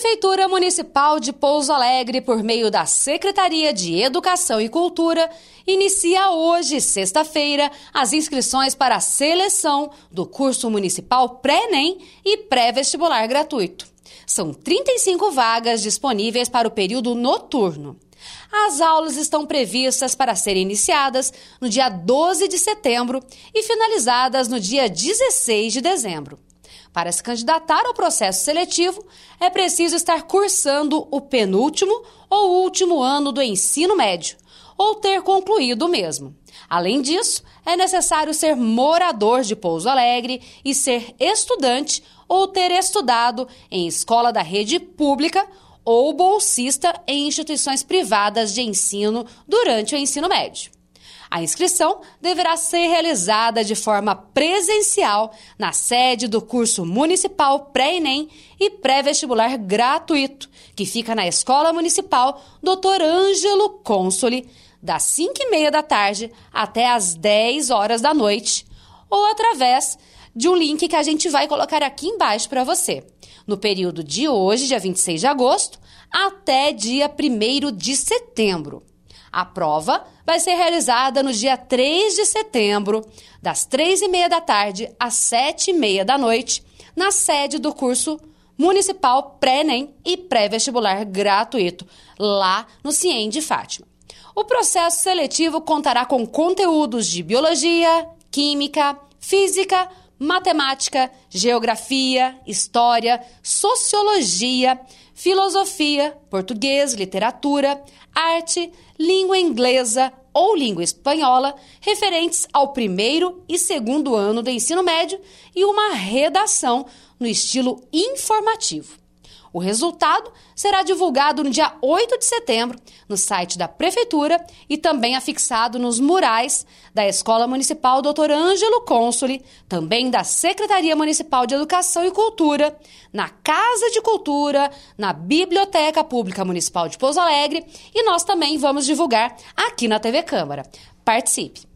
Prefeitura Municipal de Pouso Alegre, por meio da Secretaria de Educação e Cultura, inicia hoje, sexta-feira, as inscrições para a seleção do curso municipal pré-ENEM e pré-vestibular gratuito. São 35 vagas disponíveis para o período noturno. As aulas estão previstas para serem iniciadas no dia 12 de setembro e finalizadas no dia 16 de dezembro. Para se candidatar ao processo seletivo, é preciso estar cursando o penúltimo ou último ano do ensino médio, ou ter concluído o mesmo. Além disso, é necessário ser morador de Pouso Alegre e ser estudante ou ter estudado em escola da rede pública ou bolsista em instituições privadas de ensino durante o ensino médio. A inscrição deverá ser realizada de forma presencial na sede do curso municipal pré-ENEM e pré-vestibular gratuito, que fica na Escola Municipal Dr. Ângelo Consoli, das 5 e meia da tarde até as 10 horas da noite, ou através de um link que a gente vai colocar aqui embaixo para você. No período de hoje, dia 26 de agosto, até dia 1 de setembro. A prova vai ser realizada no dia 3 de setembro, das 3 e meia da tarde às 7 e meia da noite, na sede do curso Municipal Pré-ENEM e Pré-Vestibular Gratuito, lá no CIEM de Fátima. O processo seletivo contará com conteúdos de Biologia, Química, Física, Matemática, Geografia, História, Sociologia, filosofia, português, literatura, arte, língua inglesa ou língua espanhola, referentes ao primeiro e segundo ano do ensino médio e uma redação no estilo informativo. O resultado será divulgado no dia 8 de setembro no site da Prefeitura e também afixado nos murais da Escola Municipal Dr. Ângelo Consoli, também da Secretaria Municipal de Educação e Cultura, na Casa de Cultura, na Biblioteca Pública Municipal de Pouso Alegre e nós também vamos divulgar aqui na TV Câmara. Participe!